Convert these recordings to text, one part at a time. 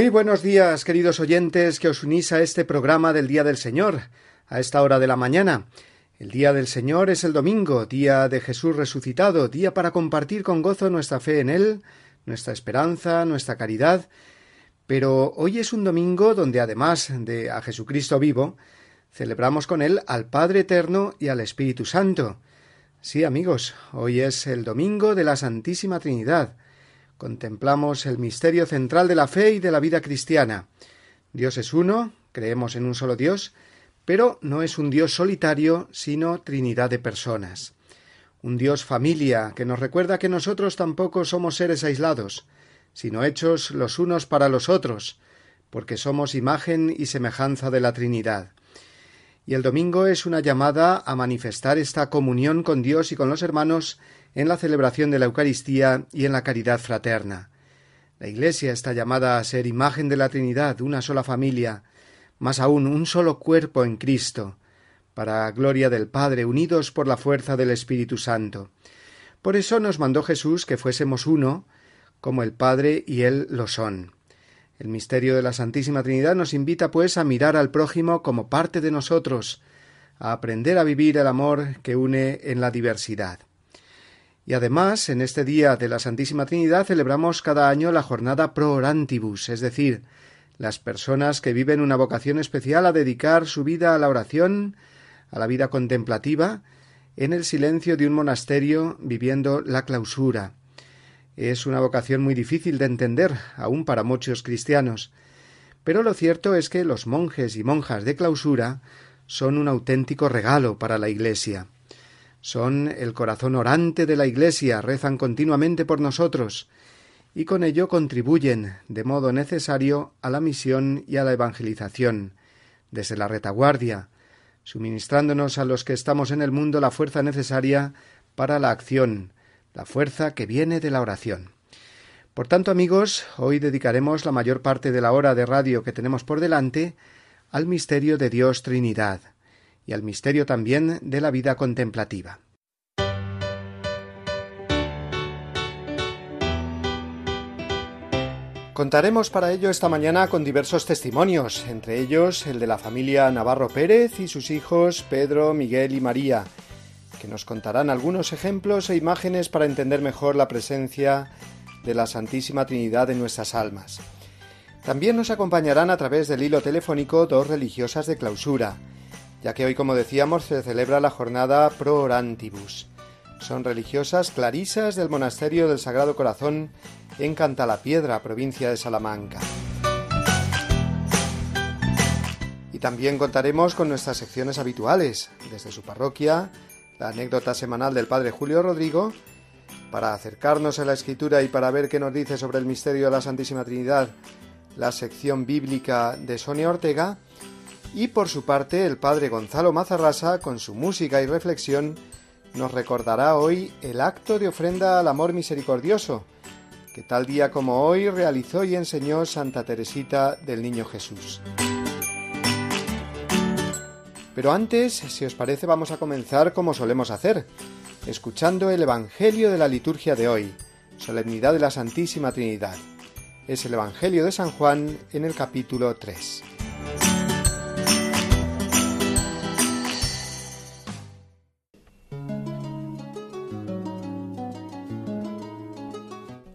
Muy buenos días, queridos oyentes, que os unís a este programa del Día del Señor, a esta hora de la mañana. El Día del Señor es el domingo, día de Jesús resucitado, día para compartir con gozo nuestra fe en Él, nuestra esperanza, nuestra caridad. Pero hoy es un domingo donde, además de a Jesucristo vivo, celebramos con Él al Padre Eterno y al Espíritu Santo. Sí, amigos, hoy es el domingo de la Santísima Trinidad, contemplamos el misterio central de la fe y de la vida cristiana. Dios es uno, creemos en un solo Dios, pero no es un Dios solitario, sino Trinidad de personas. Un Dios familia que nos recuerda que nosotros tampoco somos seres aislados, sino hechos los unos para los otros, porque somos imagen y semejanza de la Trinidad. Y el domingo es una llamada a manifestar esta comunión con Dios y con los hermanos en la celebración de la Eucaristía y en la caridad fraterna. La Iglesia está llamada a ser imagen de la Trinidad, una sola familia, más aún un solo cuerpo en Cristo, para gloria del Padre, unidos por la fuerza del Espíritu Santo. Por eso nos mandó Jesús que fuésemos uno, como el Padre y Él lo son. El misterio de la Santísima Trinidad nos invita, pues, a mirar al prójimo como parte de nosotros, a aprender a vivir el amor que une en la diversidad. Y además, en este día de la Santísima Trinidad celebramos cada año la jornada pro orantibus, es decir, las personas que viven una vocación especial a dedicar su vida a la oración, a la vida contemplativa, en el silencio de un monasterio viviendo la clausura. Es una vocación muy difícil de entender, aun para muchos cristianos. Pero lo cierto es que los monjes y monjas de clausura son un auténtico regalo para la Iglesia. Son el corazón orante de la Iglesia, rezan continuamente por nosotros, y con ello contribuyen de modo necesario a la misión y a la evangelización, desde la retaguardia, suministrándonos a los que estamos en el mundo la fuerza necesaria para la acción, la fuerza que viene de la oración. Por tanto, amigos, hoy dedicaremos la mayor parte de la hora de radio que tenemos por delante al misterio de Dios Trinidad, y al misterio también de la vida contemplativa. Contaremos para ello esta mañana con diversos testimonios, entre ellos el de la familia Navarro Pérez y sus hijos Pedro, Miguel y María, que nos contarán algunos ejemplos e imágenes para entender mejor la presencia de la Santísima Trinidad en nuestras almas. También nos acompañarán a través del hilo telefónico dos religiosas de clausura, ya que hoy, como decíamos, se celebra la jornada Pro Orantibus. Son religiosas clarisas del Monasterio del Sagrado Corazón en Cantalapiedra, provincia de Salamanca. Y también contaremos con nuestras secciones habituales, desde su parroquia, la anécdota semanal del Padre Julio Rodrigo, para acercarnos a la Escritura y para ver qué nos dice sobre el misterio de la Santísima Trinidad, la sección bíblica de Sonia Ortega, y por su parte, el padre Gonzalo Mazarrasa, con su música y reflexión, nos recordará hoy el acto de ofrenda al amor misericordioso, que tal día como hoy realizó y enseñó Santa Teresita del Niño Jesús. Pero antes, si os parece, vamos a comenzar como solemos hacer, escuchando el Evangelio de la liturgia de hoy, Solemnidad de la Santísima Trinidad. Es el Evangelio de San Juan en el capítulo 3.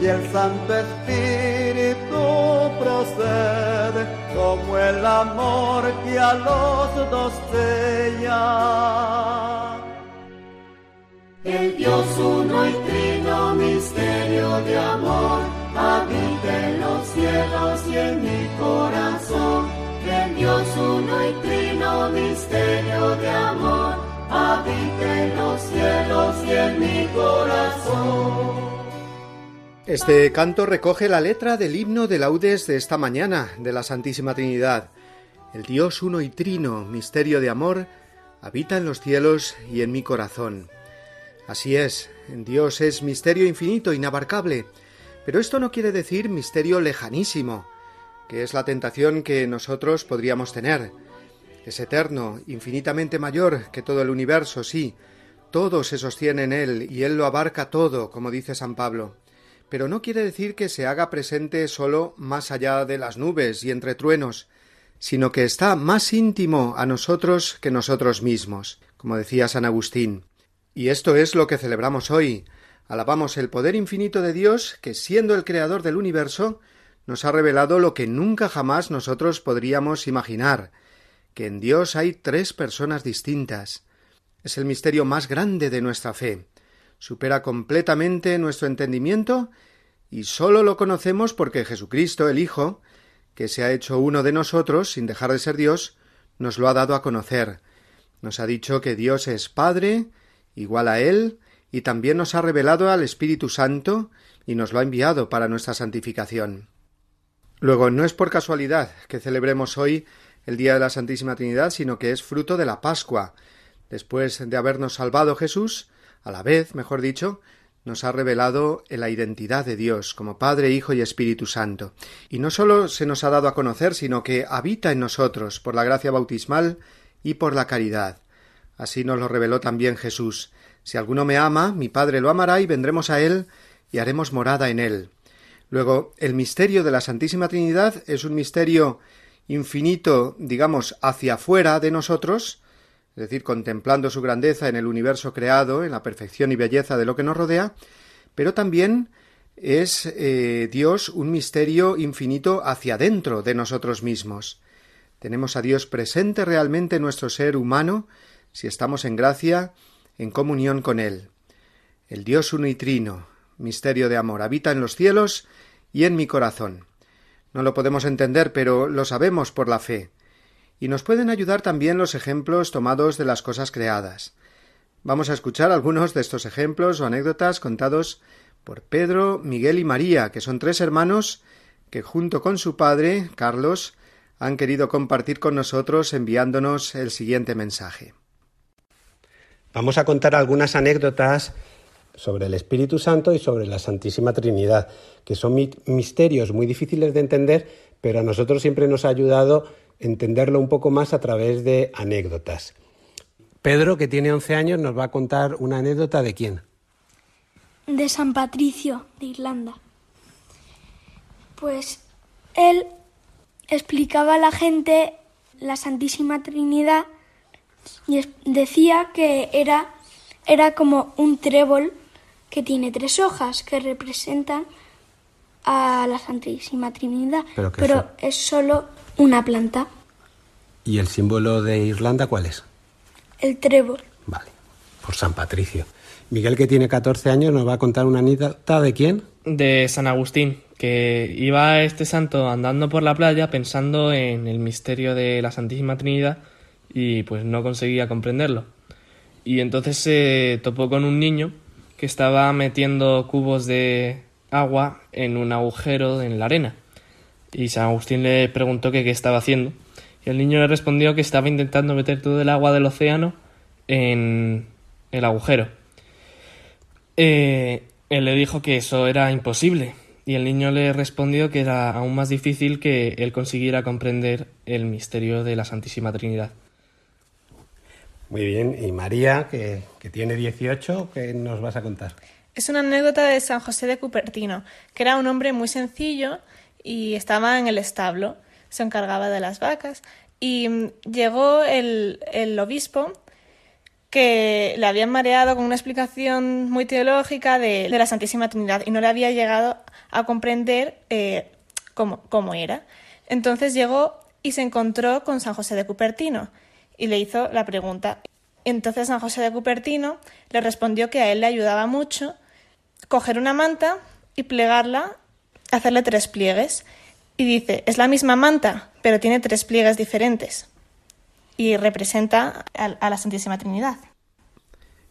Y el Santo Espíritu procede como el amor que a los dos sella. El Dios uno y trino, misterio de amor, habita en los cielos y en mi corazón. El Dios uno y trino, misterio de amor, habita en los cielos y en mi corazón. Este canto recoge la letra del himno de laudes de esta mañana de la Santísima Trinidad. El Dios uno y trino, misterio de amor, habita en los cielos y en mi corazón. Así es, Dios es misterio infinito, inabarcable, pero esto no quiere decir misterio lejanísimo, que es la tentación que nosotros podríamos tener. Es eterno, infinitamente mayor que todo el universo, sí, todo se sostiene en él y él lo abarca todo, como dice San Pablo. Pero no quiere decir que se haga presente solo más allá de las nubes y entre truenos, sino que está más íntimo a nosotros que nosotros mismos, como decía San Agustín. Y esto es lo que celebramos hoy. Alabamos el poder infinito de Dios, que siendo el creador del universo, nos ha revelado lo que nunca jamás nosotros podríamos imaginar, que en Dios hay tres personas distintas. Es el misterio más grande de nuestra fe. Supera completamente nuestro entendimiento y sólo lo conocemos porque Jesucristo, el Hijo, que se ha hecho uno de nosotros sin dejar de ser Dios, nos lo ha dado a conocer. Nos ha dicho que Dios es Padre, igual a Él, y también nos ha revelado al Espíritu Santo y nos lo ha enviado para nuestra santificación. Luego, no es por casualidad que celebremos hoy el Día de la Santísima Trinidad, sino que es fruto de la Pascua. Después de habernos salvado Jesús, a la vez, mejor dicho, nos ha revelado la identidad de Dios como Padre, Hijo y Espíritu Santo. Y no sólo se nos ha dado a conocer, sino que habita en nosotros por la gracia bautismal y por la caridad. Así nos lo reveló también Jesús. Si alguno me ama, mi Padre lo amará y vendremos a él y haremos morada en él. Luego, el misterio de la Santísima Trinidad es un misterio infinito, digamos, hacia afuera de nosotros, es decir, contemplando su grandeza en el universo creado, en la perfección y belleza de lo que nos rodea, pero también es eh, Dios un misterio infinito hacia adentro de nosotros mismos. Tenemos a Dios presente realmente en nuestro ser humano si estamos en gracia, en comunión con Él. El Dios uno y trino, misterio de amor, habita en los cielos y en mi corazón. No lo podemos entender, pero lo sabemos por la fe. Y nos pueden ayudar también los ejemplos tomados de las cosas creadas. Vamos a escuchar algunos de estos ejemplos o anécdotas contados por Pedro, Miguel y María, que son tres hermanos que junto con su padre, Carlos, han querido compartir con nosotros enviándonos el siguiente mensaje. Vamos a contar algunas anécdotas sobre el Espíritu Santo y sobre la Santísima Trinidad, que son misterios muy difíciles de entender, pero a nosotros siempre nos ha ayudado entenderlo un poco más a través de anécdotas. Pedro, que tiene 11 años, nos va a contar una anécdota de quién. De San Patricio, de Irlanda. Pues él explicaba a la gente la Santísima Trinidad Y decía que era, era como un trébol que tiene tres hojas que representan a la Santísima Trinidad, pero, es solo una planta. ¿Y el símbolo de Irlanda cuál es? El trébol. Vale, por San Patricio. Miguel, que tiene 14 años, nos va a contar una anécdota de quién? De San Agustín, que iba este santo andando por la playa pensando en el misterio de la Santísima Trinidad y pues no conseguía comprenderlo. Y entonces se topó con un niño que estaba metiendo cubos de agua en un agujero en la arena. Y San Agustín le preguntó que qué estaba haciendo. Y el niño le respondió que estaba intentando meter todo el agua del océano en el agujero. Eh, él le dijo que eso era imposible. Y el niño le respondió que era aún más difícil que él consiguiera comprender el misterio de la Santísima Trinidad. Muy bien, y María, que, que tiene 18, ¿qué nos vas a contar? Es una anécdota de San José de Cupertino, que era un hombre muy sencillo y estaba en el establo, se encargaba de las vacas, y mm, llegó el, el obispo que le habían mareado con una explicación muy teológica de, de, la Santísima Trinidad y no le había llegado a comprender eh, cómo, cómo, era. Entonces llegó y se encontró con San José de Cupertino y le hizo la pregunta. Entonces San José de Cupertino le respondió que a él le ayudaba mucho coger una manta y plegarla, hacerle tres pliegues. Y dice, es la misma manta, pero tiene tres pliegues diferentes. Y representa a, la Santísima Trinidad.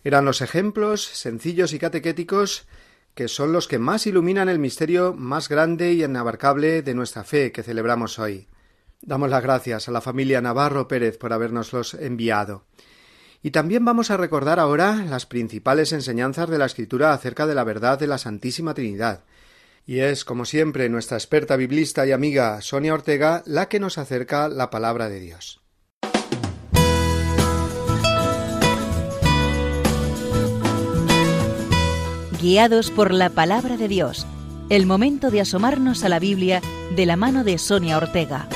Eran los ejemplos sencillos y catequéticos que son los que más iluminan el misterio más grande y inabarcable de nuestra fe que celebramos hoy. Damos las gracias a la familia Navarro Pérez por habernoslos enviado. Y también vamos a recordar ahora las principales enseñanzas de la Escritura acerca de la verdad de la Santísima Trinidad. Y es, como siempre, nuestra experta biblista y amiga Sonia Ortega la que nos acerca la palabra de Dios. Guiados por la palabra de Dios, el momento de asomarnos a la Biblia de la mano de Sonia Ortega.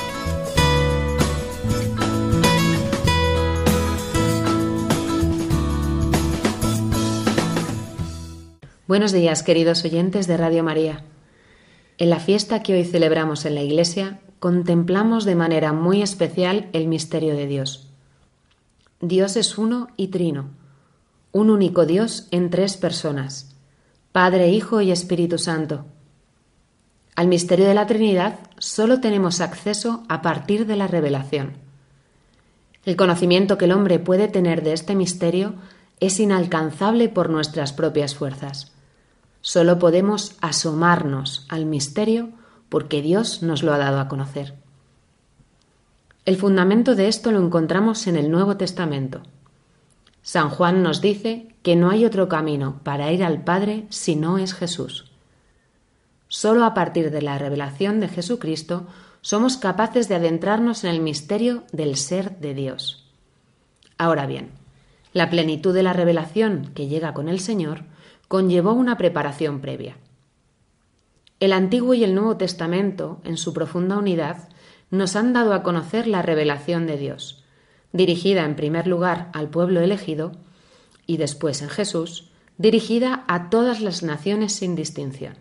Buenos días, queridos oyentes de Radio María. En la fiesta que hoy celebramos en la Iglesia, contemplamos de manera muy especial el misterio de Dios. Dios es uno y trino, un único Dios en tres personas, Padre, Hijo y Espíritu Santo. Al misterio de la Trinidad solo tenemos acceso a partir de la revelación. El conocimiento que el hombre puede tener de este misterio es inalcanzable por nuestras propias fuerzas. Solo podemos asomarnos al misterio porque Dios nos lo ha dado a conocer. El fundamento de esto lo encontramos en el Nuevo Testamento. San Juan nos dice que no hay otro camino para ir al Padre si no es Jesús. Solo a partir de la revelación de Jesucristo somos capaces de adentrarnos en el misterio del ser de Dios. Ahora bien, la plenitud de la revelación que llega con el Señor conllevó una preparación previa. El Antiguo y el Nuevo Testamento, en su profunda unidad, nos han dado a conocer la revelación de Dios, dirigida en primer lugar al pueblo elegido y después en Jesús, dirigida a todas las naciones sin distinción.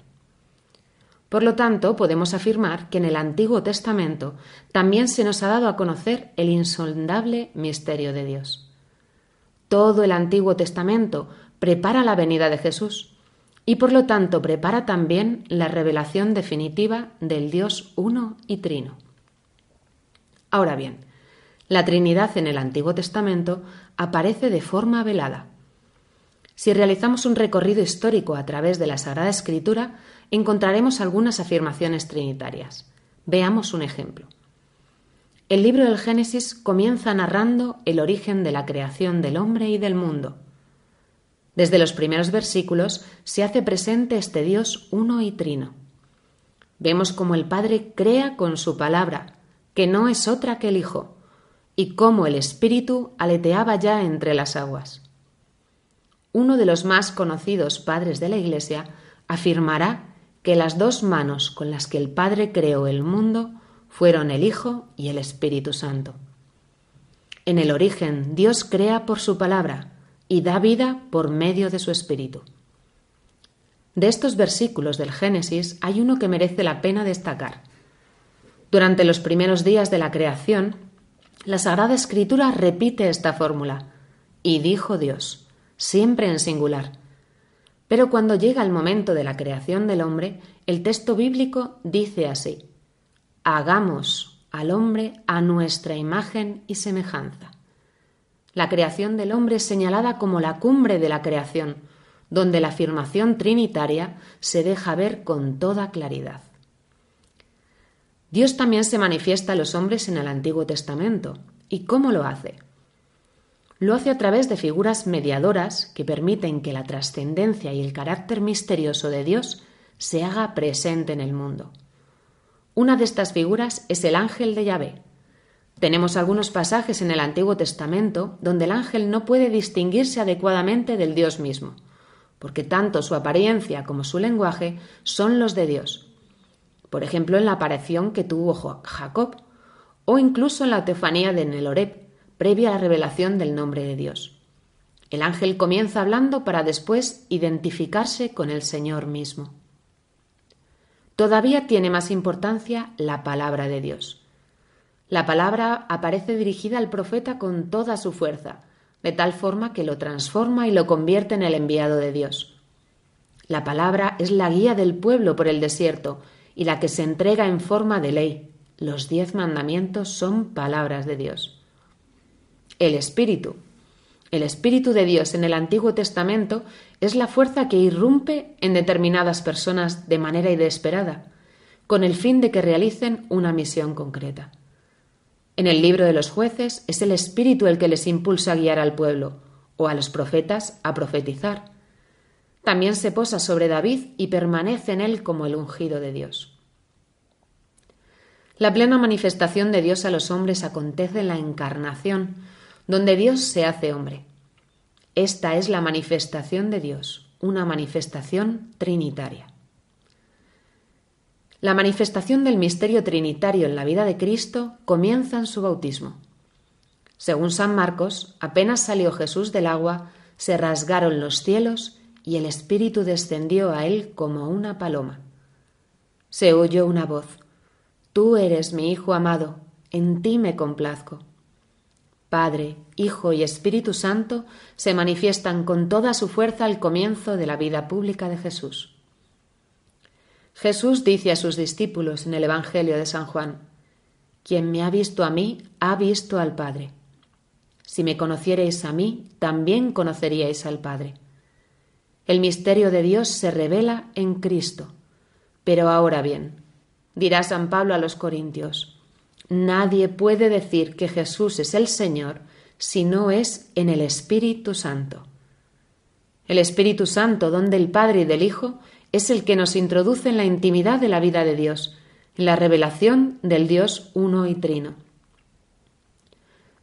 Por lo tanto, podemos afirmar que en el Antiguo Testamento también se nos ha dado a conocer el insondable misterio de Dios. Todo el Antiguo Testamento prepara la venida de Jesús y por lo tanto prepara también la revelación definitiva del Dios uno y trino. Ahora bien, la Trinidad en el Antiguo Testamento aparece de forma velada. Si realizamos un recorrido histórico a través de la Sagrada Escritura, encontraremos algunas afirmaciones trinitarias. Veamos un ejemplo. El libro del Génesis comienza narrando el origen de la creación del hombre y del mundo. Desde los primeros versículos se hace presente este Dios uno y trino. Vemos cómo el Padre crea con su palabra, que no es otra que el Hijo, y cómo el Espíritu aleteaba ya entre las aguas. Uno de los más conocidos padres de la Iglesia afirmará que las dos manos con las que el Padre creó el mundo fueron el Hijo y el Espíritu Santo. En el origen, Dios crea por su palabra y da vida por medio de su espíritu. De estos versículos del Génesis hay uno que merece la pena destacar. Durante los primeros días de la creación, la Sagrada Escritura repite esta fórmula, y dijo Dios, siempre en singular. Pero cuando llega el momento de la creación del hombre, el texto bíblico dice así, hagamos al hombre a nuestra imagen y semejanza. La creación del hombre es señalada como la cumbre de la creación, donde la afirmación trinitaria se deja ver con toda claridad. Dios también se manifiesta a los hombres en el Antiguo Testamento. ¿Y cómo lo hace? Lo hace a través de figuras mediadoras que permiten que la trascendencia y el carácter misterioso de Dios se haga presente en el mundo. Una de estas figuras es el ángel de Yahvé. Tenemos algunos pasajes en el Antiguo Testamento donde el ángel no puede distinguirse adecuadamente del Dios mismo porque tanto su apariencia como su lenguaje son los de Dios. Por ejemplo, en la aparición que tuvo Jacob, o incluso en la teofanía de Neloreb, previa a la revelación del nombre de Dios. El ángel comienza hablando para después identificarse con el Señor mismo. Todavía tiene más importancia la palabra de Dios. La palabra aparece dirigida al profeta con toda su fuerza, de tal forma que lo transforma y lo convierte en el enviado de Dios. La palabra es la guía del pueblo por el desierto y la que se entrega en forma de ley. Los diez mandamientos son palabras de Dios. El Espíritu. El Espíritu de Dios en el Antiguo Testamento es la fuerza que irrumpe en determinadas personas de manera inesperada, con el fin de que realicen una misión concreta. En el libro de los jueces es el Espíritu el que les impulsa a guiar al pueblo, o a los profetas a profetizar. También se posa sobre David y permanece en él como el ungido de Dios. La plena manifestación de Dios a los hombres acontece en la encarnación, donde Dios se hace hombre. Esta es la manifestación de Dios, una manifestación trinitaria. La manifestación del misterio trinitario en la vida de Cristo comienza en su bautismo. Según San Marcos, apenas salió Jesús del agua, se rasgaron los cielos y el Espíritu descendió a él como una paloma. Se oyó una voz, Tú eres mi Hijo amado, en ti me complazco. Padre, Hijo y Espíritu Santo se manifiestan con toda su fuerza al comienzo de la vida pública de Jesús. Jesús dice a sus discípulos en el Evangelio de San Juan, Quien me ha visto a mí, ha visto al Padre. Si me conocierais a mí, también conoceríais al Padre. El misterio de Dios se revela en Cristo. Pero ahora bien, dirá San Pablo a los Corintios, nadie puede decir que Jesús es el Señor si no es en el Espíritu Santo. El Espíritu Santo, don del Padre y del Hijo, es el que nos introduce en la intimidad de la vida de Dios, en la revelación del Dios uno y trino.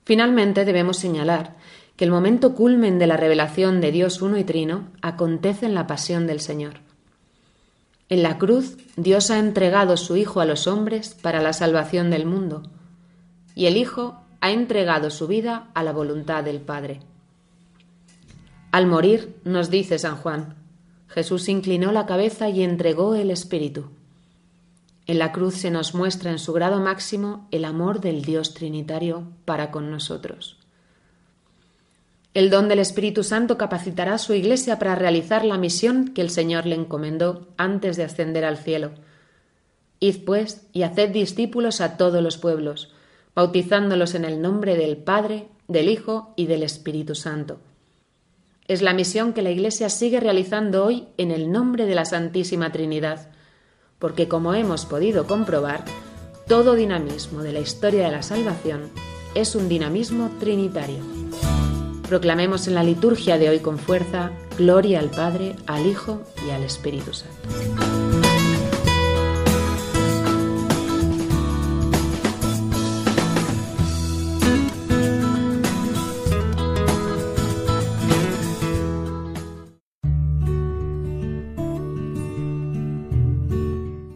Finalmente debemos señalar que el momento culmen de la revelación de Dios uno y trino acontece en la pasión del Señor. En la cruz Dios ha entregado su Hijo a los hombres para la salvación del mundo, y el Hijo ha entregado su vida a la voluntad del Padre. Al morir, nos dice San Juan, Jesús inclinó la cabeza y entregó el Espíritu. En la cruz se nos muestra en su grado máximo el amor del Dios Trinitario para con nosotros. El don del Espíritu Santo capacitará a su Iglesia para realizar la misión que el Señor le encomendó antes de ascender al cielo. Id pues y haced discípulos a todos los pueblos, bautizándolos en el nombre del Padre, del Hijo y del Espíritu Santo es la misión que la Iglesia sigue realizando hoy en el nombre de la Santísima Trinidad, porque como hemos podido comprobar, todo dinamismo de la historia de la salvación es un dinamismo trinitario. Proclamemos en la liturgia de hoy con fuerza, gloria al Padre, al Hijo y al Espíritu Santo.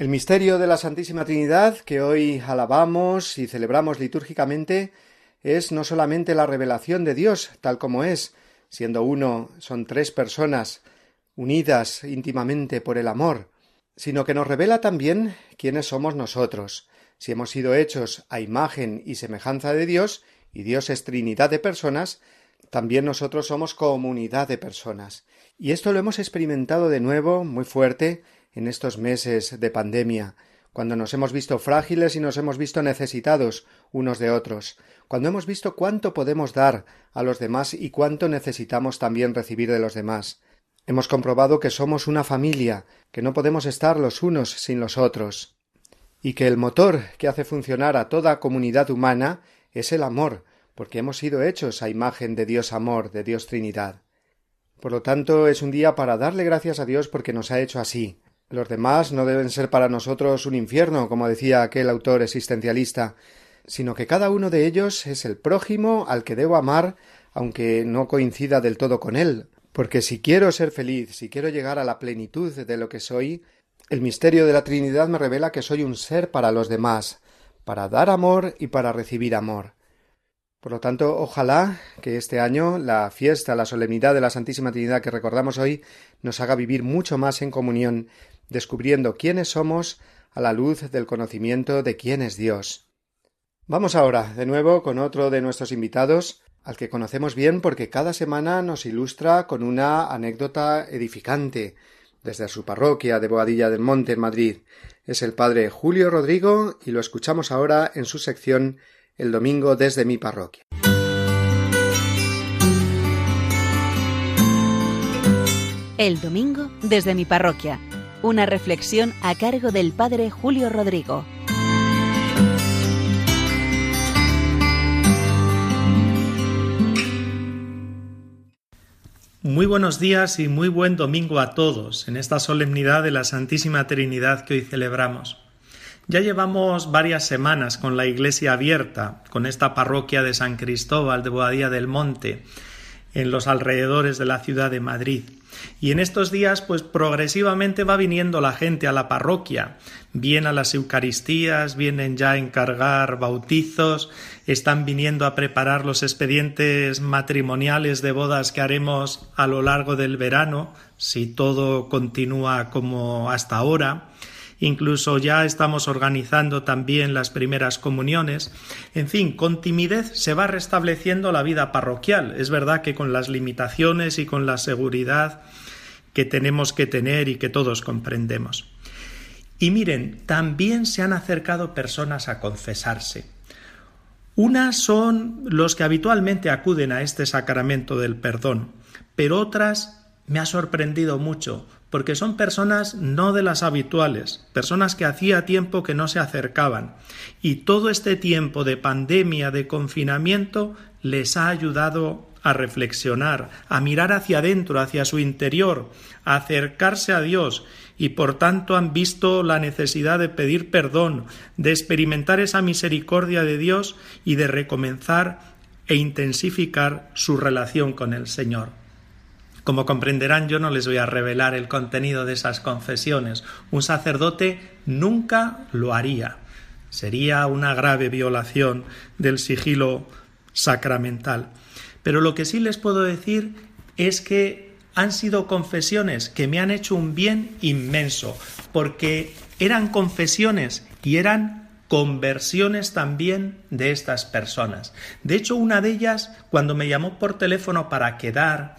El misterio de la Santísima Trinidad que hoy alabamos y celebramos litúrgicamente es no solamente la revelación de Dios tal como es, siendo uno son tres personas unidas íntimamente por el amor, sino que nos revela también quiénes somos nosotros, si hemos sido hechos a imagen y semejanza de Dios, y Dios es Trinidad de personas, también nosotros somos comunidad de personas. Y esto lo hemos experimentado de nuevo muy fuerte en estos meses de pandemia, cuando nos hemos visto frágiles y nos hemos visto necesitados unos de otros, cuando hemos visto cuánto podemos dar a los demás y cuánto necesitamos también recibir de los demás. Hemos comprobado que somos una familia, que no podemos estar los unos sin los otros y que el motor que hace funcionar a toda comunidad humana es el amor, porque hemos sido hechos a imagen de Dios amor, de Dios Trinidad. Por lo tanto, es un día para darle gracias a Dios porque nos ha hecho así. Los demás no deben ser para nosotros un infierno, como decía aquel autor existencialista, sino que cada uno de ellos es el prójimo al que debo amar, aunque no coincida del todo con él, porque si quiero ser feliz, si quiero llegar a la plenitud de lo que soy, el misterio de la Trinidad me revela que soy un ser para los demás, para dar amor y para recibir amor. Por lo tanto, ojalá que este año la fiesta, la solemnidad de la Santísima Trinidad que recordamos hoy nos haga vivir mucho más en comunión, descubriendo quiénes somos a la luz del conocimiento de quién es Dios. Vamos ahora, de nuevo, con otro de nuestros invitados, al que conocemos bien porque cada semana nos ilustra con una anécdota edificante, desde su parroquia de Boadilla del Monte en Madrid. Es el padre Julio Rodrigo y lo escuchamos ahora en su sección El domingo desde mi parroquia. El domingo desde mi parroquia. Una reflexión a cargo del padre Julio Rodrigo. Muy buenos días y muy buen domingo a todos en esta solemnidad de la Santísima Trinidad que hoy celebramos. Ya llevamos varias semanas con la iglesia abierta, con esta parroquia de San Cristóbal de Boadía del Monte, en los alrededores de la ciudad de Madrid. Y en estos días, pues progresivamente va viniendo la gente a la parroquia, bien a las Eucaristías, vienen ya a encargar bautizos, están viniendo a preparar los expedientes matrimoniales de bodas que haremos a lo largo del verano, si todo continúa como hasta ahora. Incluso ya estamos organizando también las primeras comuniones. En fin, con timidez se va restableciendo la vida parroquial. Es verdad que con las limitaciones y con la seguridad que tenemos que tener y que todos comprendemos. Y miren, también se han acercado personas a confesarse. Unas son los que habitualmente acuden a este sacramento del perdón, pero otras me ha sorprendido mucho, porque son personas no de las habituales, personas que hacía tiempo que no se acercaban, y todo este tiempo de pandemia, de confinamiento, les ha ayudado a reflexionar, a mirar hacia adentro, hacia su interior, a acercarse a Dios y por tanto han visto la necesidad de pedir perdón, de experimentar esa misericordia de Dios y de recomenzar e intensificar su relación con el Señor. Como comprenderán, yo no les voy a revelar el contenido de esas confesiones. Un sacerdote nunca lo haría. Sería una grave violación del sigilo sacramental. Pero lo que sí les puedo decir es que han sido confesiones que me han hecho un bien inmenso, porque eran confesiones y eran conversiones también de estas personas. De hecho, una de ellas, cuando me llamó por teléfono para quedar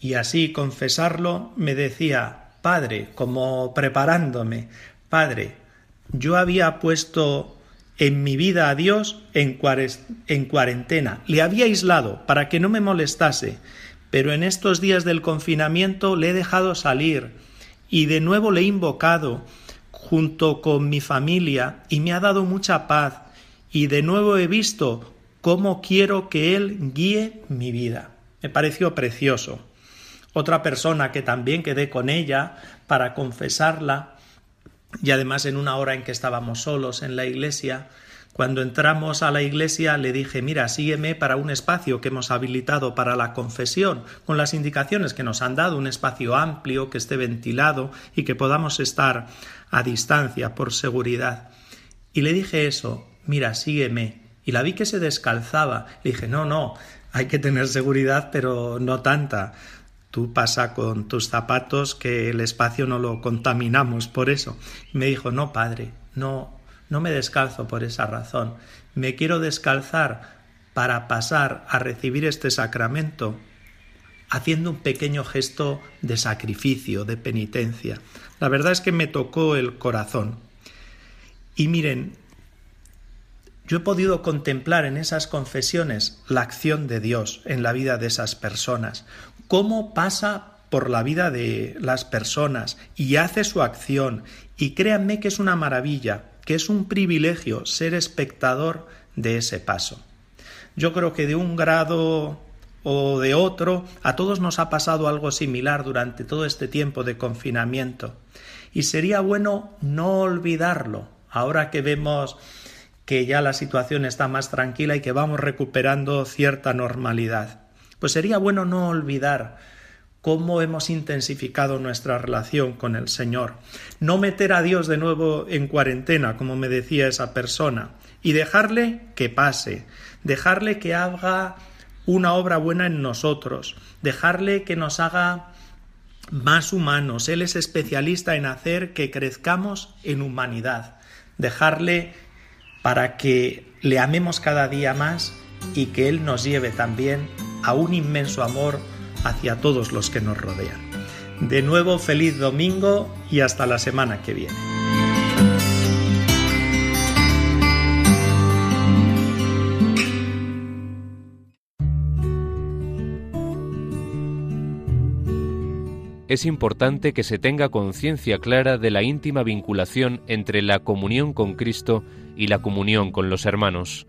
y así confesarlo, me decía, Padre, como preparándome, Padre, yo había puesto en mi vida a Dios en, en cuarentena, le había aislado para que no me molestase, pero en estos días del confinamiento le he dejado salir y de nuevo le he invocado junto con mi familia y me ha dado mucha paz y de nuevo he visto cómo quiero que Él guíe mi vida. Me pareció precioso. Otra persona que también quedé con ella para confesarla y además en una hora en que estábamos solos en la iglesia, cuando entramos a la iglesia le dije, mira, sígueme para un espacio que hemos habilitado para la confesión, con las indicaciones que nos han dado, un espacio amplio, que esté ventilado y que podamos estar a distancia por seguridad. Y le dije eso, mira, sígueme. Y la vi que se descalzaba. Le dije, no, no, hay que tener seguridad, pero no tanta. Tú pasa con tus zapatos que el espacio no lo contaminamos por eso. Me dijo, no, padre, no, no me descalzo por esa razón. Me quiero descalzar para pasar a recibir este sacramento haciendo un pequeño gesto de sacrificio, de penitencia. La verdad es que me tocó el corazón. Y miren, yo he podido contemplar en esas confesiones la acción de Dios en la vida de esas personas, cómo pasa por la vida de las personas y hace su acción. Y créanme que es una maravilla, que es un privilegio ser espectador de ese paso. Yo creo que de un grado o de otro, a todos nos ha pasado algo similar durante todo este tiempo de confinamiento. Y sería bueno no olvidarlo, ahora que vemos que ya la situación está más tranquila y que vamos recuperando cierta normalidad. Pues sería bueno no olvidar cómo hemos intensificado nuestra relación con el Señor, no meter a Dios de nuevo en cuarentena, como me decía esa persona, y dejarle que pase, dejarle que haga una obra buena en nosotros, dejarle que nos haga más humanos. Él es especialista en hacer que crezcamos en humanidad, dejarle para que le amemos cada día más y que Él nos lleve también a un inmenso amor hacia todos los que nos rodean. De nuevo, feliz domingo y hasta la semana que viene. es importante que se tenga conciencia clara de la íntima vinculación entre la comunión con Cristo y la comunión con los hermanos.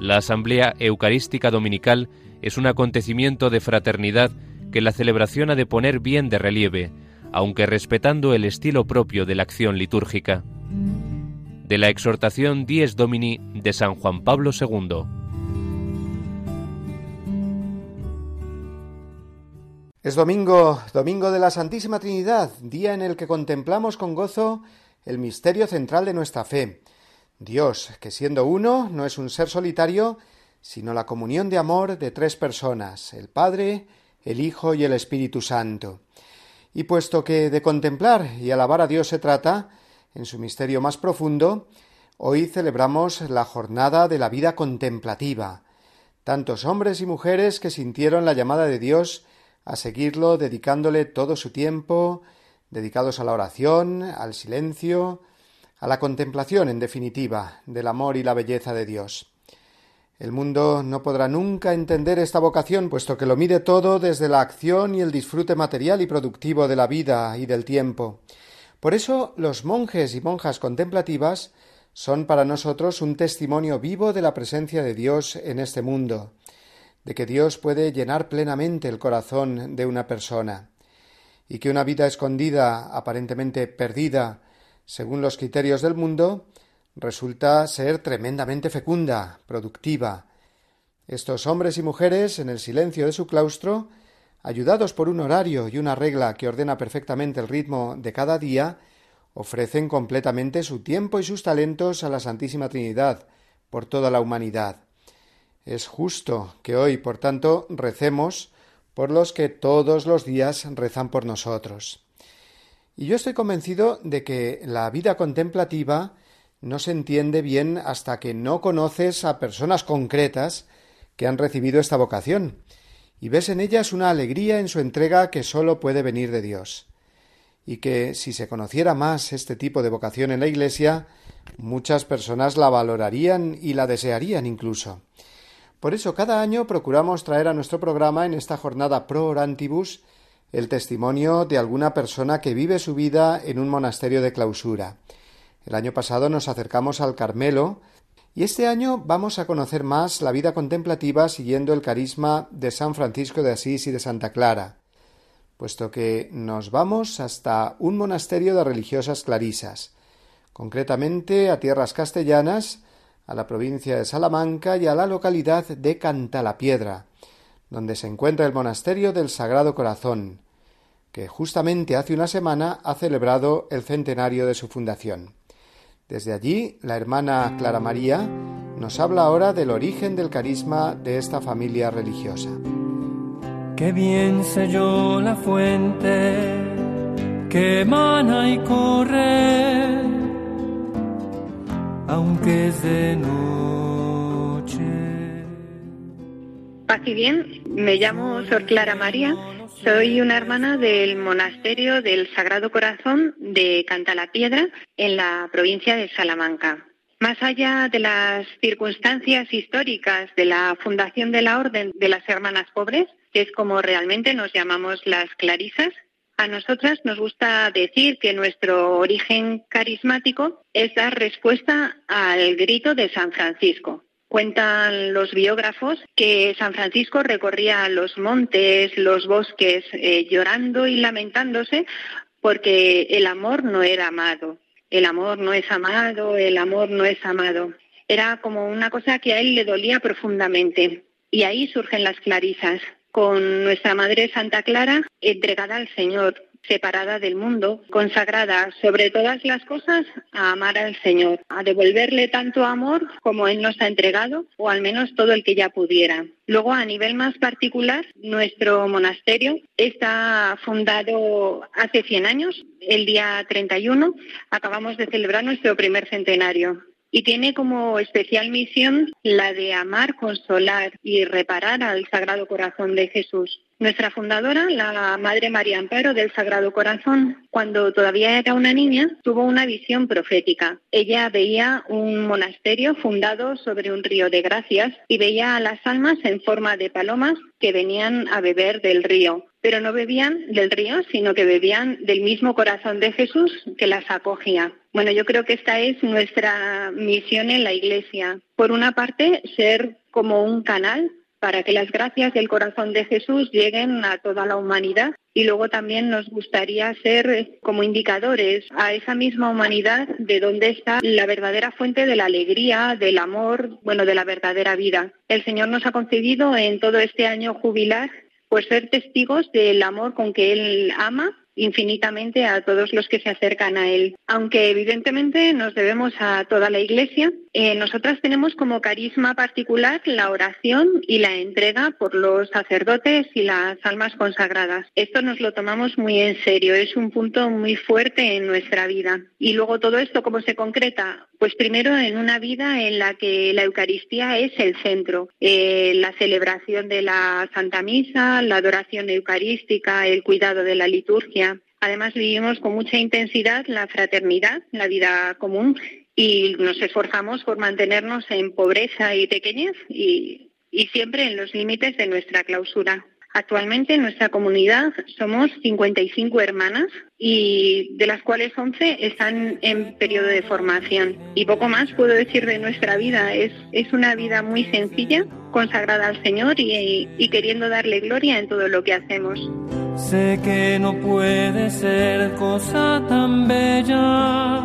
La Asamblea Eucarística Dominical es un acontecimiento de fraternidad que la celebración ha de poner bien de relieve, aunque respetando el estilo propio de la acción litúrgica. De la exhortación Dies Domini de San Juan Pablo II. Es domingo, domingo de la Santísima Trinidad, día en el que contemplamos con gozo el misterio central de nuestra fe. Dios, que siendo uno, no es un ser solitario, sino la comunión de amor de tres personas, el Padre, el Hijo y el Espíritu Santo. Y puesto que de contemplar y alabar a Dios se trata, en su misterio más profundo, hoy celebramos la jornada de la vida contemplativa. Tantos hombres y mujeres que sintieron la llamada de Dios a seguirlo dedicándole todo su tiempo, dedicados a la oración, al silencio, a la contemplación, en definitiva, del amor y la belleza de Dios. El mundo no podrá nunca entender esta vocación, puesto que lo mide todo desde la acción y el disfrute material y productivo de la vida y del tiempo. Por eso los monjes y monjas contemplativas son para nosotros un testimonio vivo de la presencia de Dios en este mundo, de que Dios puede llenar plenamente el corazón de una persona, y que una vida escondida, aparentemente perdida, según los criterios del mundo, resulta ser tremendamente fecunda, productiva. Estos hombres y mujeres, en el silencio de su claustro, ayudados por un horario y una regla que ordena perfectamente el ritmo de cada día, ofrecen completamente su tiempo y sus talentos a la Santísima Trinidad por toda la humanidad. Es justo que hoy, por tanto, recemos por los que todos los días rezan por nosotros. Y yo estoy convencido de que la vida contemplativa no se entiende bien hasta que no conoces a personas concretas que han recibido esta vocación y ves en ellas una alegría en su entrega que sólo puede venir de Dios y que si se conociera más este tipo de vocación en la Iglesia, muchas personas la valorarían y la desearían incluso. Por eso cada año procuramos traer a nuestro programa en esta jornada pro orantibus el testimonio de alguna persona que vive su vida en un monasterio de clausura. El año pasado nos acercamos al Carmelo y este año vamos a conocer más la vida contemplativa siguiendo el carisma de San Francisco de Asís y de Santa Clara puesto que nos vamos hasta un monasterio de religiosas clarisas, concretamente a tierras castellanas, a la provincia de Salamanca y a la localidad de Cantalapiedra, donde se encuentra el monasterio del Sagrado Corazón, que justamente hace una semana ha celebrado el centenario de su fundación. Desde allí, la hermana Clara María nos habla ahora del origen del carisma de esta familia religiosa. Qué bien yo la fuente que emana y corre, aunque es de noche. Paz y bien, me llamo Sor Clara María, soy una hermana del monasterio del Sagrado Corazón de Cantalapiedra en la provincia de Salamanca. Más allá de las circunstancias históricas de la fundación de la Orden de las Hermanas Pobres, que es como realmente nos llamamos las clarisas. A nosotras nos gusta decir que nuestro origen carismático es dar respuesta al grito de San Francisco. Cuentan los biógrafos que San Francisco recorría los montes, los bosques, eh, llorando y lamentándose porque el amor no era amado. El amor no es amado, el amor no es amado. Era como una cosa que a él le dolía profundamente. Y ahí surgen las clarisas con nuestra Madre Santa Clara entregada al Señor, separada del mundo, consagrada sobre todas las cosas a amar al Señor, a devolverle tanto amor como Él nos ha entregado, o al menos todo el que ya pudiera. Luego, a nivel más particular, nuestro monasterio está fundado hace 100 años, el día 31, acabamos de celebrar nuestro primer centenario y tiene como especial misión la de amar, consolar y reparar al Sagrado Corazón de Jesús. Nuestra fundadora, la Madre María Amparo del Sagrado Corazón, cuando todavía era una niña, tuvo una visión profética. Ella veía un monasterio fundado sobre un río de gracias y veía a las almas en forma de palomas que venían a beber del río. Pero no bebían del río, sino que bebían del mismo corazón de Jesús que las acogía. Bueno, yo creo que esta es nuestra misión en la Iglesia. Por una parte, ser como un canal para que las gracias del corazón de Jesús lleguen a toda la humanidad. Y luego también nos gustaría ser como indicadores a esa misma humanidad de dónde está la verdadera fuente de la alegría, del amor, bueno, de la verdadera vida. El Señor nos ha concedido en todo este año jubilar pues ser testigos del amor con que Él ama infinitamente a todos los que se acercan a Él. Aunque evidentemente nos debemos a toda la Iglesia, eh, nosotras tenemos como carisma particular la oración y la entrega por los sacerdotes y las almas consagradas. Esto nos lo tomamos muy en serio, es un punto muy fuerte en nuestra vida. Y luego todo esto, ¿cómo se concreta? Pues primero en una vida en la que la Eucaristía es el centro, eh, la celebración de la Santa Misa, la adoración eucarística, el cuidado de la liturgia. Además vivimos con mucha intensidad la fraternidad, la vida común y nos esforzamos por mantenernos en pobreza y pequeñez y, siempre en los límites de nuestra clausura. Actualmente en nuestra comunidad somos 55 hermanas y de las cuales 11 están en periodo de formación. Y poco más puedo decir de nuestra vida. Es, es una vida muy sencilla, consagrada al Señor y, y queriendo darle gloria en todo lo que hacemos. Sé que no puede ser cosa tan bella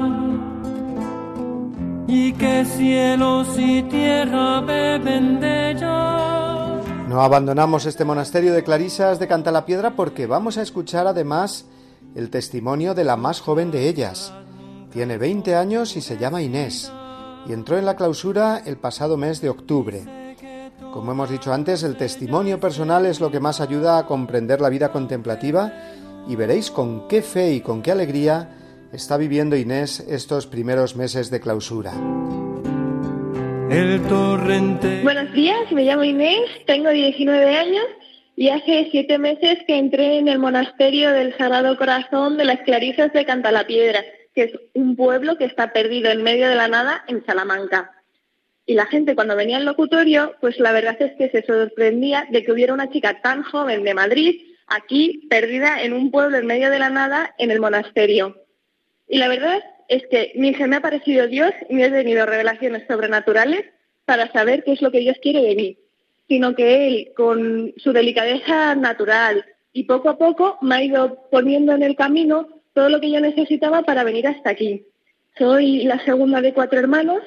y que cielos y tierra beben de ella. No abandonamos este monasterio de Clarisas de Cantalapiedra porque vamos a escuchar además el testimonio de la más joven de ellas. Tiene 20 años y se llama Inés y entró en la clausura el pasado mes de octubre. Como hemos dicho antes, el testimonio personal es lo que más ayuda a comprender la vida contemplativa y veréis con qué fe y con qué alegría está viviendo Inés estos primeros meses de clausura. El torrente. Buenos días, me llamo Inés, tengo 19 años y hace siete meses que entré en el monasterio del Sagrado Corazón de las Clarisas de Cantalapiedra, que es un pueblo que está perdido en medio de la nada en Salamanca. Y la gente cuando venía al locutorio, pues la verdad es que se sorprendía de que hubiera una chica tan joven de Madrid aquí perdida en un pueblo en medio de la nada en el monasterio. Y la verdad es que ni se me ha parecido Dios ni he tenido revelaciones sobrenaturales para saber qué es lo que Dios quiere de mí, sino que Él, con su delicadeza natural y poco a poco, me ha ido poniendo en el camino todo lo que yo necesitaba para venir hasta aquí. Soy la segunda de cuatro hermanos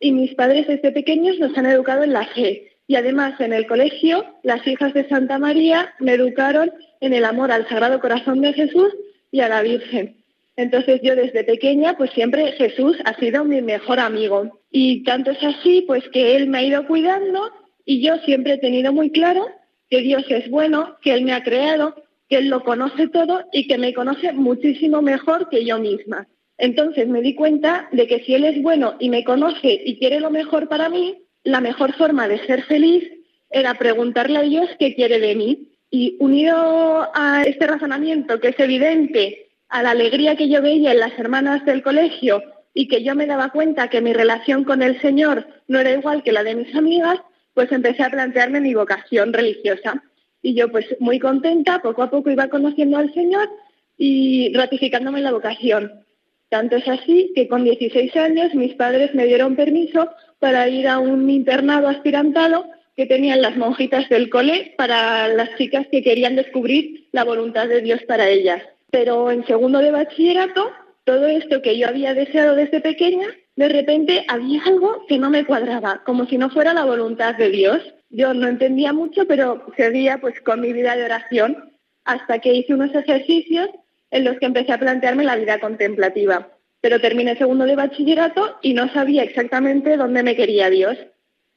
y mis padres desde pequeños nos han educado en la fe. Y además en el colegio, las hijas de Santa María me educaron en el amor al Sagrado Corazón de Jesús y a la Virgen. Entonces yo desde pequeña, pues siempre Jesús ha sido mi mejor amigo. Y tanto es así, pues que Él me ha ido cuidando y yo siempre he tenido muy claro que Dios es bueno, que Él me ha creado, que Él lo conoce todo y que me conoce muchísimo mejor que yo misma. Entonces me di cuenta de que si Él es bueno y me conoce y quiere lo mejor para mí, la mejor forma de ser feliz era preguntarle a Dios qué quiere de mí. Y unido a este razonamiento que es evidente a la alegría que yo veía en las hermanas del colegio y que yo me daba cuenta que mi relación con el Señor no era igual que la de mis amigas, pues empecé a plantearme mi vocación religiosa. Y yo pues muy contenta, poco a poco iba conociendo al Señor y ratificándome la vocación. Tanto es así que con 16 años mis padres me dieron permiso para ir a un internado aspirantado que tenían las monjitas del cole para las chicas que querían descubrir la voluntad de Dios para ellas. Pero en segundo de bachillerato, todo esto que yo había deseado desde pequeña, de repente había algo que no me cuadraba, como si no fuera la voluntad de Dios. Yo no entendía mucho, pero seguía pues con mi vida de oración hasta que hice unos ejercicios en los que empecé a plantearme la vida contemplativa. Pero terminé segundo de bachillerato y no sabía exactamente dónde me quería Dios.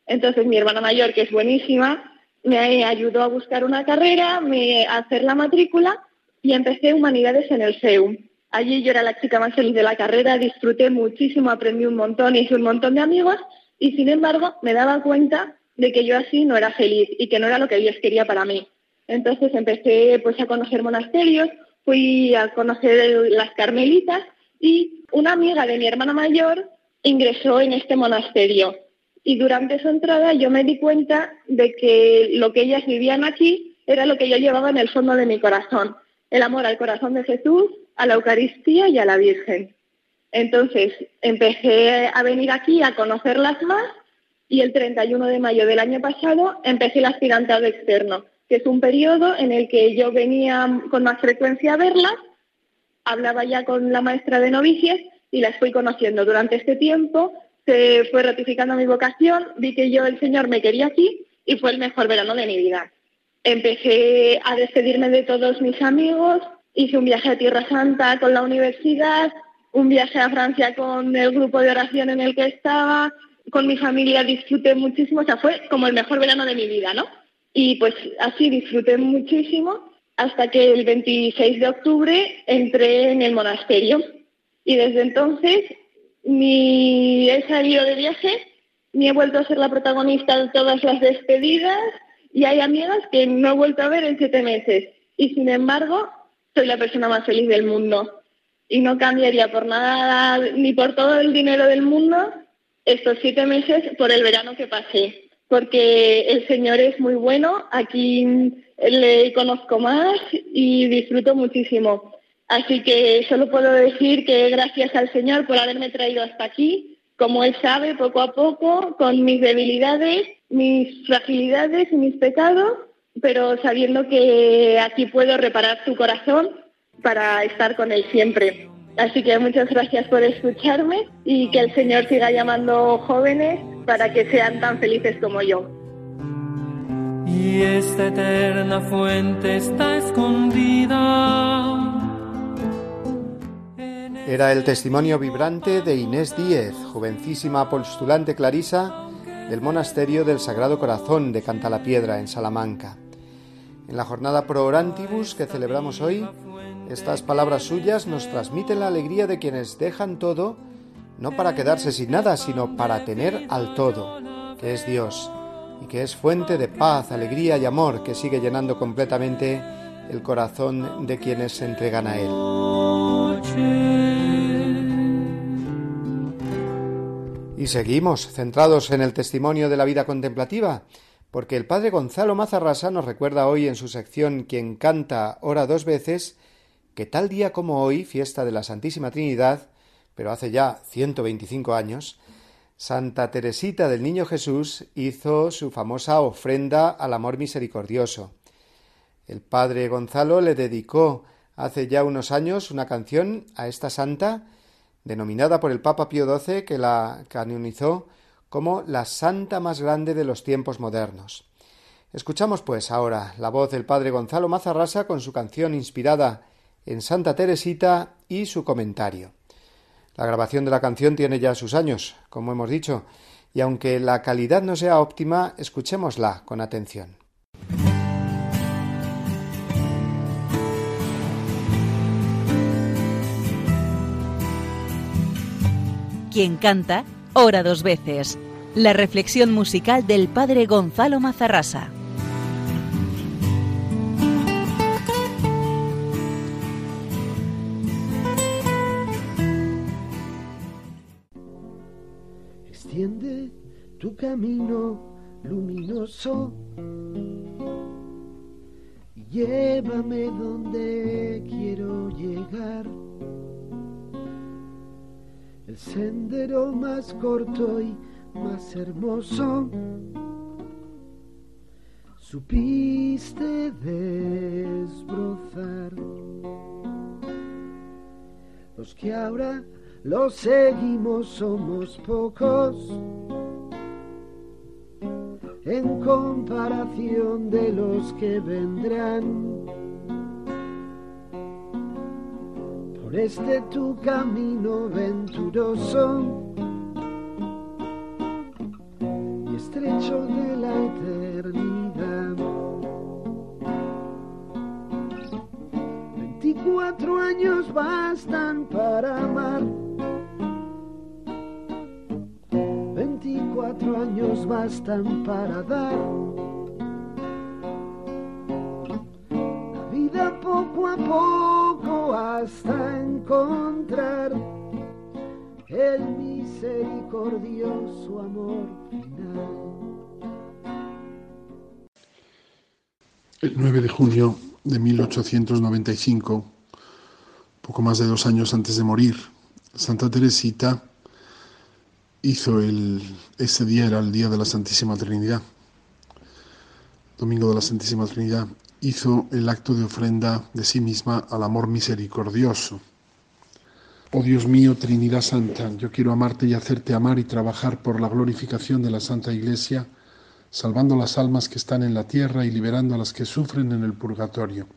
Entonces mi hermana mayor, que es buenísima, me ayudó a buscar una carrera, me, a hacer la matrícula y empecé humanidades en el CEU. Allí yo era la chica más feliz de la carrera, disfruté muchísimo, aprendí un montón, hice un montón de amigos y sin embargo me daba cuenta de que yo así no era feliz y que no era lo que Dios quería para mí. Entonces empecé pues a conocer monasterios, fui a conocer las carmelitas y una amiga de mi hermana mayor ingresó en este monasterio. Y durante su entrada yo me di cuenta de que lo que ellas vivían aquí era lo que yo llevaba en el fondo de mi corazón el amor al corazón de Jesús, a la Eucaristía y a la Virgen. Entonces empecé a venir aquí a conocerlas más y el 31 de mayo del año pasado empecé el aspirantado externo, que es un periodo en el que yo venía con más frecuencia a verlas, hablaba ya con la maestra de novicias y las fui conociendo. Durante este tiempo se fue ratificando mi vocación, vi que yo el Señor me quería aquí y fue el mejor verano de mi vida empecé a despedirme de todos mis amigos, hice un viaje a Tierra Santa con la universidad, un viaje a Francia con el grupo de oración en el que estaba, con mi familia disfruté muchísimo, o sea, fue como el mejor verano de mi vida, ¿no? Y pues así disfruté muchísimo hasta que el 26 de octubre entré en el monasterio y desde entonces ni he salido de viaje, ni he vuelto a ser la protagonista de todas las despedidas, y hay amigas que no he vuelto a ver en siete meses. Y sin embargo, soy la persona más feliz del mundo. Y no cambiaría por nada ni por todo el dinero del mundo estos siete meses por el verano que pasé. Porque el Señor es muy bueno, aquí le conozco más y disfruto muchísimo. Así que solo puedo decir que gracias al Señor por haberme traído hasta aquí como Él sabe, poco a poco, con mis debilidades, mis fragilidades y mis pecados, pero sabiendo que aquí puedo reparar su corazón para estar con Él siempre. Así que muchas gracias por escucharme y que el Señor siga llamando jóvenes para que sean tan felices como yo. Y esta eterna fuente está escondida era el testimonio vibrante de Inés Díez, jovencísima postulante clarisa del Monasterio del Sagrado Corazón de Cantalapiedra, en Salamanca. En la jornada Pro Orantibus que celebramos hoy, Estas palabras suyas nos transmiten la alegría de quienes dejan todo, no para quedarse sin nada, sino para tener al todo, que es Dios, y que es fuente de paz, alegría y amor que sigue llenando completamente el corazón de quienes se entregan a Él. Y seguimos centrados en el testimonio de la vida contemplativa, porque el padre Gonzalo Mazarrasa nos recuerda hoy en su sección Quien canta ora dos veces que tal día como hoy, fiesta de la Santísima Trinidad, pero hace ya 125 años, Santa Teresita del Niño Jesús hizo su famosa ofrenda al amor misericordioso. El padre Gonzalo le dedicó hace ya unos años una canción a esta santa, denominada por el Papa Pío XII, que la canonizó como la santa más grande de los tiempos modernos. Escuchamos pues ahora la voz del padre Gonzalo Mazarrasa con su canción inspirada en Santa Teresita y su comentario. La grabación de la canción tiene ya sus años, como hemos dicho, y aunque la calidad no sea óptima, escuchémosla con atención. Quien canta, ora dos veces. La reflexión musical del padre Gonzalo Mazarrasa. Extiende tu camino luminoso. Llévame donde quiero llegar el sendero más corto y más hermoso. Supiste desbrozar. Los que ahora los seguimos somos pocos en comparación de los que vendrán. Por este tu camino venturoso y estrecho de la eternidad. Veinticuatro años bastan para amar. Veinticuatro años bastan para dar. Vida poco a poco hasta encontrar el misericordioso amor final. El 9 de junio de 1895, poco más de dos años antes de morir, Santa Teresita hizo el, ese día era el día de la Santísima Trinidad, domingo de la Santísima Trinidad, hizo el acto de ofrenda de sí misma al amor misericordioso. Oh Dios mío, Trinidad Santa, yo quiero amarte y hacerte amar y trabajar por la glorificación de la Santa Iglesia, salvando las almas que están en la tierra y liberando a las que sufren en el purgatorio.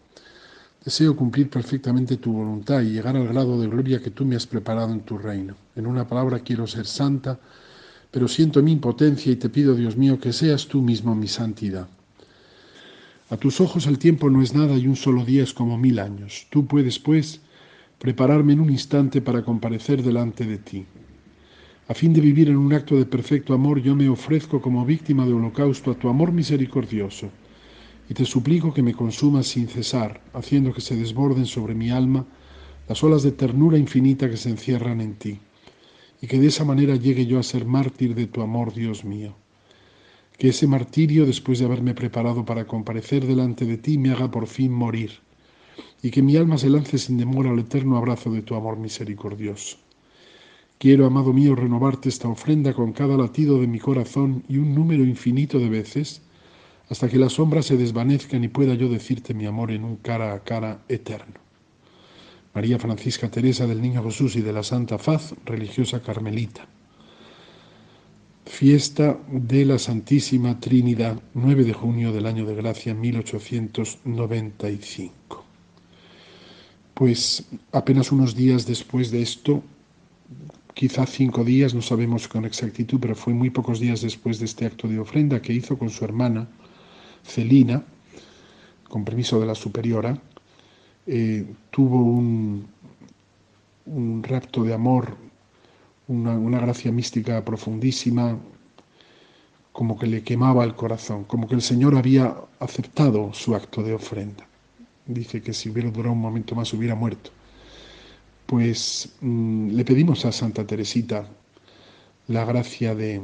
Deseo cumplir perfectamente tu voluntad y llegar al grado de gloria que tú me has preparado en tu reino. En una palabra quiero ser santa, pero siento mi impotencia y te pido, Dios mío, que seas tú mismo mi santidad. A tus ojos el tiempo no es nada y un solo día es como mil años. Tú puedes, pues, prepararme en un instante para comparecer delante de ti. A fin de vivir en un acto de perfecto amor, yo me ofrezco como víctima de holocausto a tu amor misericordioso, y te suplico que me consumas sin cesar, haciendo que se desborden sobre mi alma las olas de ternura infinita que se encierran en ti, y que de esa manera llegue yo a ser mártir de tu amor, Dios mío. Que ese martirio, después de haberme preparado para comparecer delante de ti, me haga por fin morir y que mi alma se lance sin demora al eterno abrazo de tu amor misericordioso. Quiero, amado mío, renovarte esta ofrenda con cada latido de mi corazón y un número infinito de veces, hasta que las sombras se desvanezcan y pueda yo decirte mi amor en un cara a cara eterno. María Francisca Teresa del Niño Jesús y de la Santa Faz, religiosa carmelita. Fiesta de la Santísima Trinidad, 9 de junio del año de gracia 1895. Pues apenas unos días después de esto, quizá cinco días, no sabemos con exactitud, pero fue muy pocos días después de este acto de ofrenda que hizo con su hermana Celina, con permiso de la superiora, eh, tuvo un, un rapto de amor, una, una gracia mística profundísima, como que le quemaba el corazón, como que el Señor había aceptado su acto de ofrenda. Dice que si hubiera durado un momento más hubiera muerto. Pues mm, le pedimos a Santa Teresita la gracia de,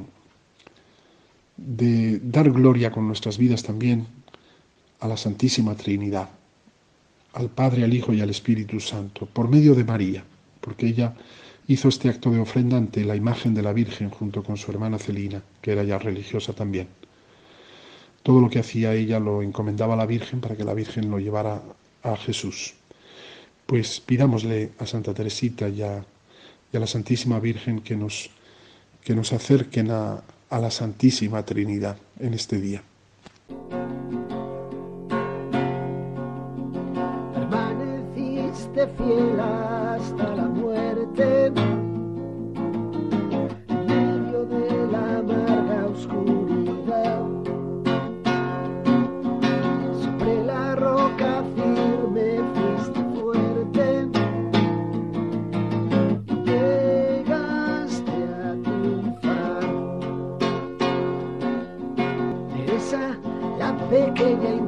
de dar gloria con nuestras vidas también a la Santísima Trinidad, al Padre, al Hijo y al Espíritu Santo, por medio de María, porque ella hizo este acto de ofrenda ante la imagen de la Virgen junto con su hermana Celina, que era ya religiosa también. Todo lo que hacía ella lo encomendaba a la Virgen para que la Virgen lo llevara a Jesús. Pues pidámosle a Santa Teresita y a, la Santísima Virgen que nos, que nos acerquen a, a la Santísima Trinidad en este día. Permaneciste fiel hasta pequeña y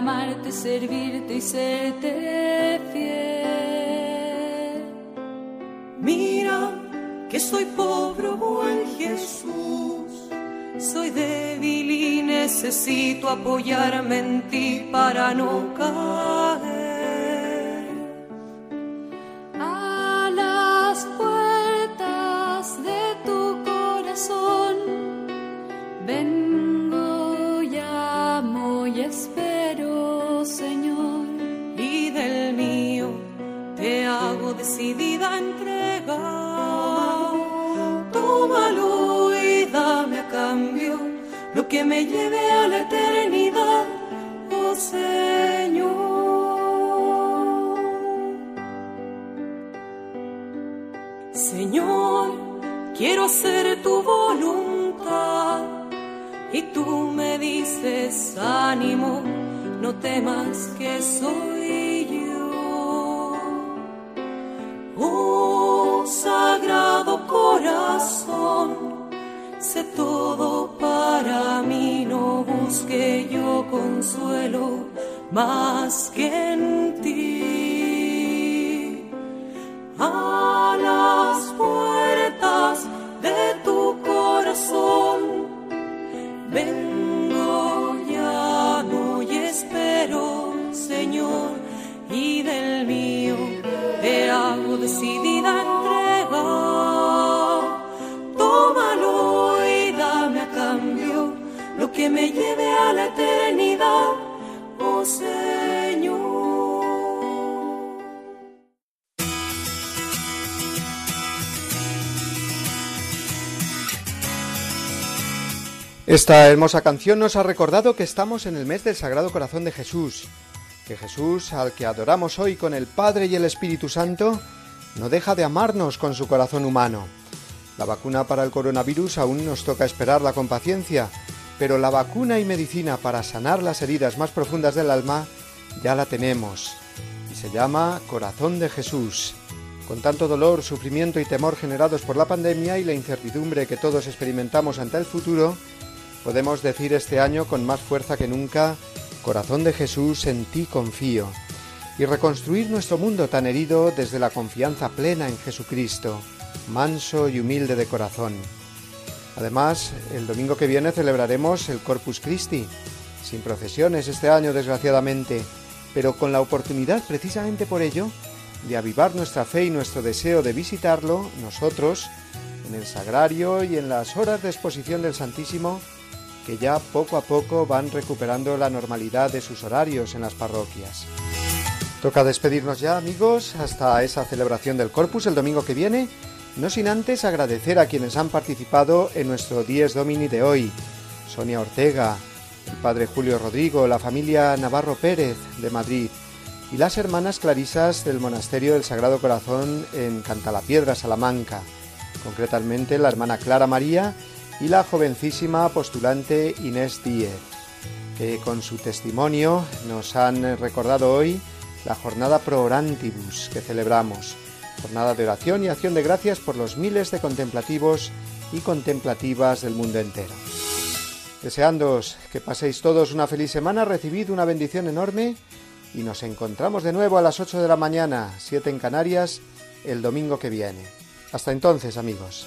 Amarte, servirte y serte fiel. Mira que soy pobre, buen Jesús. Soy débil y necesito apoyarme en ti para no caer. más que en ti. A las puertas de tu corazón vengo, ya no y espero, Señor, y del mío te hago decidida entrega. Tómalo y dame a cambio lo que me lleve a la eternidad Esta hermosa canción nos ha recordado que estamos en el mes del Sagrado Corazón de Jesús, que Jesús, al que adoramos hoy con el Padre y el Espíritu Santo, no deja de amarnos con su corazón humano. La vacuna para el coronavirus aún nos toca esperarla con paciencia, pero la vacuna y medicina para sanar las heridas más profundas del alma ya la tenemos, y se llama Corazón de Jesús. Con tanto dolor, sufrimiento y temor generados por la pandemia y la incertidumbre que todos experimentamos ante el futuro, podemos decir este año con más fuerza que nunca, Corazón de Jesús, en ti confío, y reconstruir nuestro mundo tan herido desde la confianza plena en Jesucristo, manso y humilde de corazón. Además, el domingo que viene celebraremos el Corpus Christi, sin procesiones este año desgraciadamente, pero con la oportunidad precisamente por ello de avivar nuestra fe y nuestro deseo de visitarlo nosotros en el sagrario y en las horas de exposición del Santísimo que ya poco a poco van recuperando la normalidad de sus horarios en las parroquias. Toca despedirnos ya amigos hasta esa celebración del Corpus el domingo que viene, no sin antes agradecer a quienes han participado en nuestro Dies Domini de hoy, Sonia Ortega, el padre Julio Rodrigo, la familia Navarro Pérez de Madrid y las hermanas clarisas del Monasterio del Sagrado Corazón en Cantalapiedra, Salamanca, concretamente la hermana Clara María y la jovencísima postulante Inés Díez, que con su testimonio nos han recordado hoy la jornada Pro Orantibus que celebramos, jornada de oración y acción de gracias por los miles de contemplativos y contemplativas del mundo entero. Deseándoos que paséis todos una feliz semana, recibid una bendición enorme y nos encontramos de nuevo a las 8 de la mañana, 7 en Canarias, el domingo que viene. Hasta entonces, amigos.